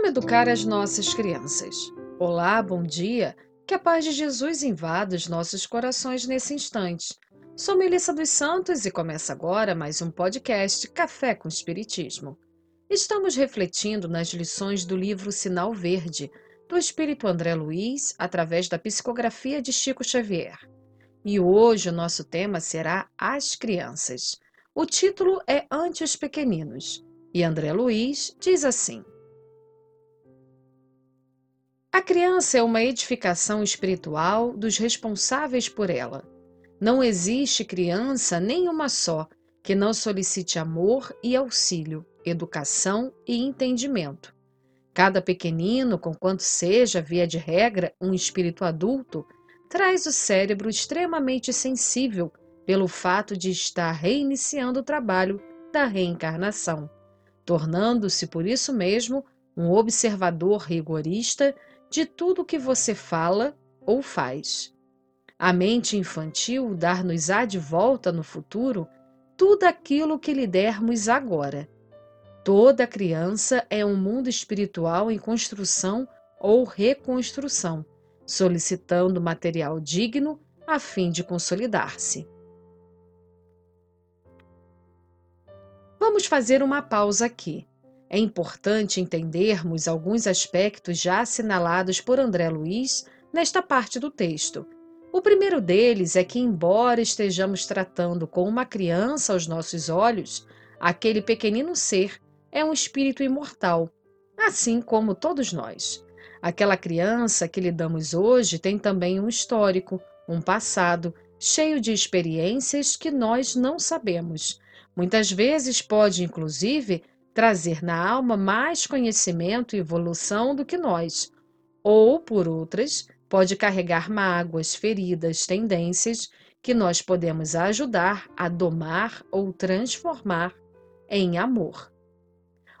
Como educar as nossas crianças? Olá, bom dia. Que a paz de Jesus invada os nossos corações nesse instante. Sou Melissa dos Santos e começa agora mais um podcast Café com Espiritismo. Estamos refletindo nas lições do livro Sinal Verde, do Espírito André Luiz, através da psicografia de Chico Xavier. E hoje o nosso tema será As Crianças. O título é Ante os Pequeninos. E André Luiz diz assim: A criança é uma edificação espiritual dos responsáveis por ela. Não existe criança nenhuma só que não solicite amor e auxílio, educação e entendimento. Cada pequenino, conquanto seja, via de regra, um espírito adulto, traz o cérebro extremamente sensível pelo fato de estar reiniciando o trabalho da reencarnação tornando-se por isso mesmo um observador rigorista de tudo que você fala ou faz. A mente infantil dar-nos-á de volta no futuro tudo aquilo que lhe dermos agora. Toda criança é um mundo espiritual em construção ou reconstrução, solicitando material digno a fim de consolidar-se. Vamos fazer uma pausa aqui. É importante entendermos alguns aspectos já assinalados por André Luiz nesta parte do texto. O primeiro deles é que, embora estejamos tratando com uma criança aos nossos olhos, aquele pequenino ser é um espírito imortal, assim como todos nós. Aquela criança que lidamos hoje tem também um histórico, um passado, cheio de experiências que nós não sabemos Muitas vezes pode, inclusive, trazer na alma mais conhecimento e evolução do que nós, ou, por outras, pode carregar mágoas, feridas, tendências que nós podemos ajudar a domar ou transformar em amor.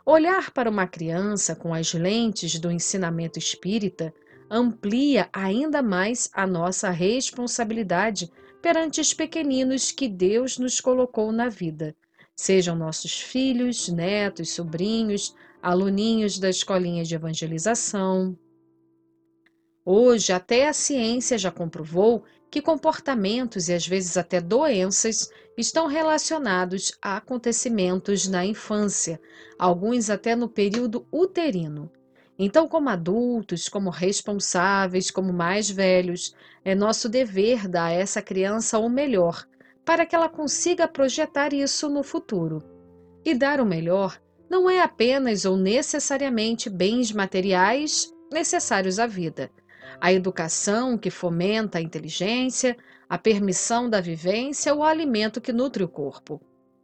Olhar para uma criança com as lentes do ensinamento espírita amplia ainda mais a nossa responsabilidade perante os pequeninos que Deus nos colocou na vida, sejam nossos filhos, netos, sobrinhos, aluninhos da escolinha de evangelização. Hoje, até a ciência já comprovou que comportamentos e às vezes até doenças estão relacionados a acontecimentos na infância, alguns até no período uterino. Então, como adultos, como responsáveis, como mais velhos, é nosso dever dar a essa criança o melhor, para que ela consiga projetar isso no futuro. E dar o melhor não é apenas ou necessariamente bens materiais necessários à vida. A educação que fomenta a inteligência, a permissão da vivência, o alimento que nutre o corpo.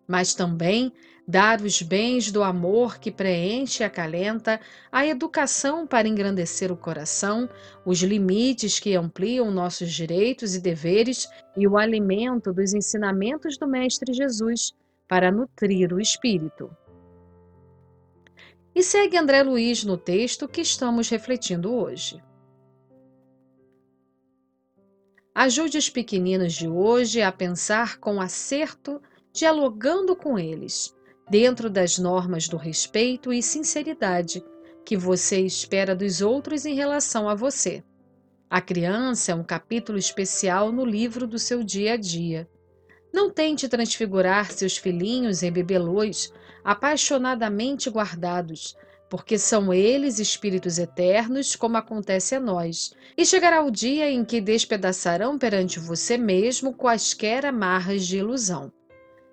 Mas também dar os bens do amor que preenche e acalenta, a educação para engrandecer o coração, os limites que ampliam nossos direitos e deveres e o alimento dos ensinamentos do Mestre Jesus para nutrir o espírito. E segue André Luiz no texto que estamos refletindo hoje. Ajude os pequeninos de hoje a pensar com acerto, dialogando com eles dentro das normas do respeito e sinceridade que você espera dos outros em relação a você. A criança é um capítulo especial no livro do seu dia a dia. Não tente transfigurar seus filhinhos em bebelôs apaixonadamente guardados, porque são eles espíritos eternos, como acontece a nós. E chegará o dia em que despedaçarão perante você mesmo quaisquer amarras de ilusão.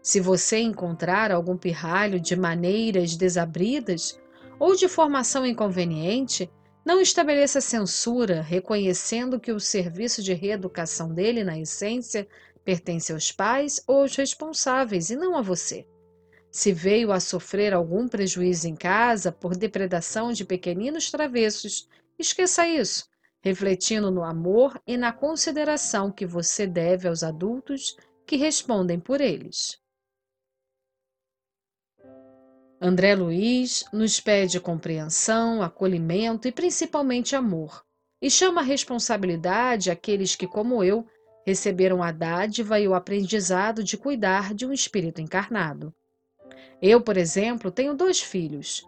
Se você encontrar algum pirralho de maneiras desabridas ou de formação inconveniente, não estabeleça censura, reconhecendo que o serviço de reeducação dele, na essência, pertence aos pais ou aos responsáveis e não a você. Se veio a sofrer algum prejuízo em casa por depredação de pequeninos travessos, esqueça isso, refletindo no amor e na consideração que você deve aos adultos que respondem por eles. André Luiz nos pede compreensão, acolhimento e principalmente amor, e chama a responsabilidade aqueles que, como eu, receberam a dádiva e o aprendizado de cuidar de um espírito encarnado. Eu, por exemplo, tenho dois filhos.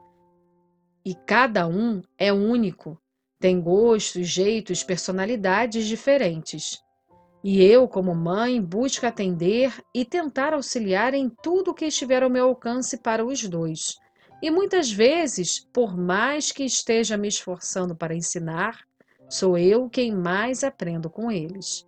E cada um é único, tem gostos, jeitos, personalidades diferentes. E eu, como mãe, busco atender e tentar auxiliar em tudo o que estiver ao meu alcance para os dois. E muitas vezes, por mais que esteja me esforçando para ensinar, sou eu quem mais aprendo com eles.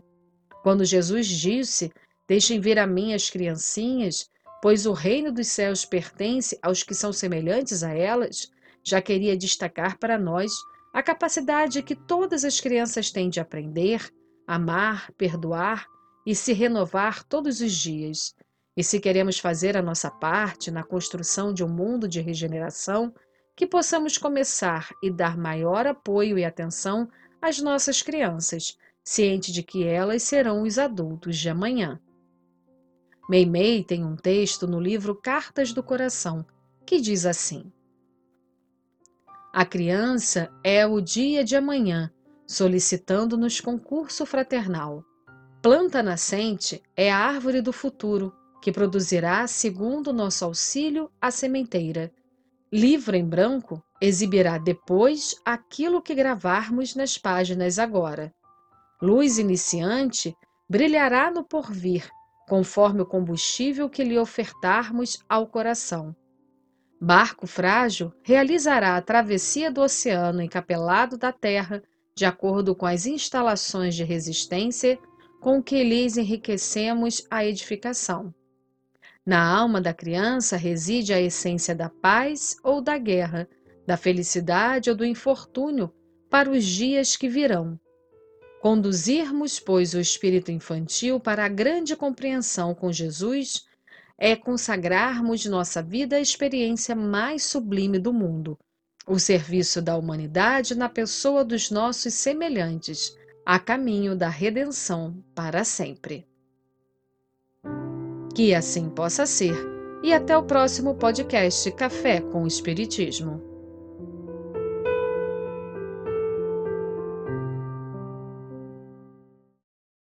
Quando Jesus disse: Deixem vir a mim as criancinhas, pois o reino dos céus pertence aos que são semelhantes a elas, já queria destacar para nós a capacidade que todas as crianças têm de aprender, amar, perdoar e se renovar todos os dias. E se queremos fazer a nossa parte na construção de um mundo de regeneração, que possamos começar e dar maior apoio e atenção às nossas crianças, ciente de que elas serão os adultos de amanhã. Meimei tem um texto no livro Cartas do Coração que diz assim: A criança é o dia de amanhã solicitando-nos concurso fraternal. Planta nascente é a árvore do futuro, que produzirá, segundo nosso auxílio, a sementeira. Livro em branco exibirá depois aquilo que gravarmos nas páginas agora. Luz iniciante brilhará no porvir, conforme o combustível que lhe ofertarmos ao coração. Barco frágil realizará a travessia do oceano encapelado da terra de acordo com as instalações de resistência com que lhes enriquecemos a edificação. Na alma da criança reside a essência da paz ou da guerra, da felicidade ou do infortúnio para os dias que virão. Conduzirmos, pois, o espírito infantil para a grande compreensão com Jesus é consagrarmos nossa vida à experiência mais sublime do mundo, o serviço da humanidade na pessoa dos nossos semelhantes, a caminho da redenção para sempre. Que assim possa ser, e até o próximo podcast Café com o Espiritismo.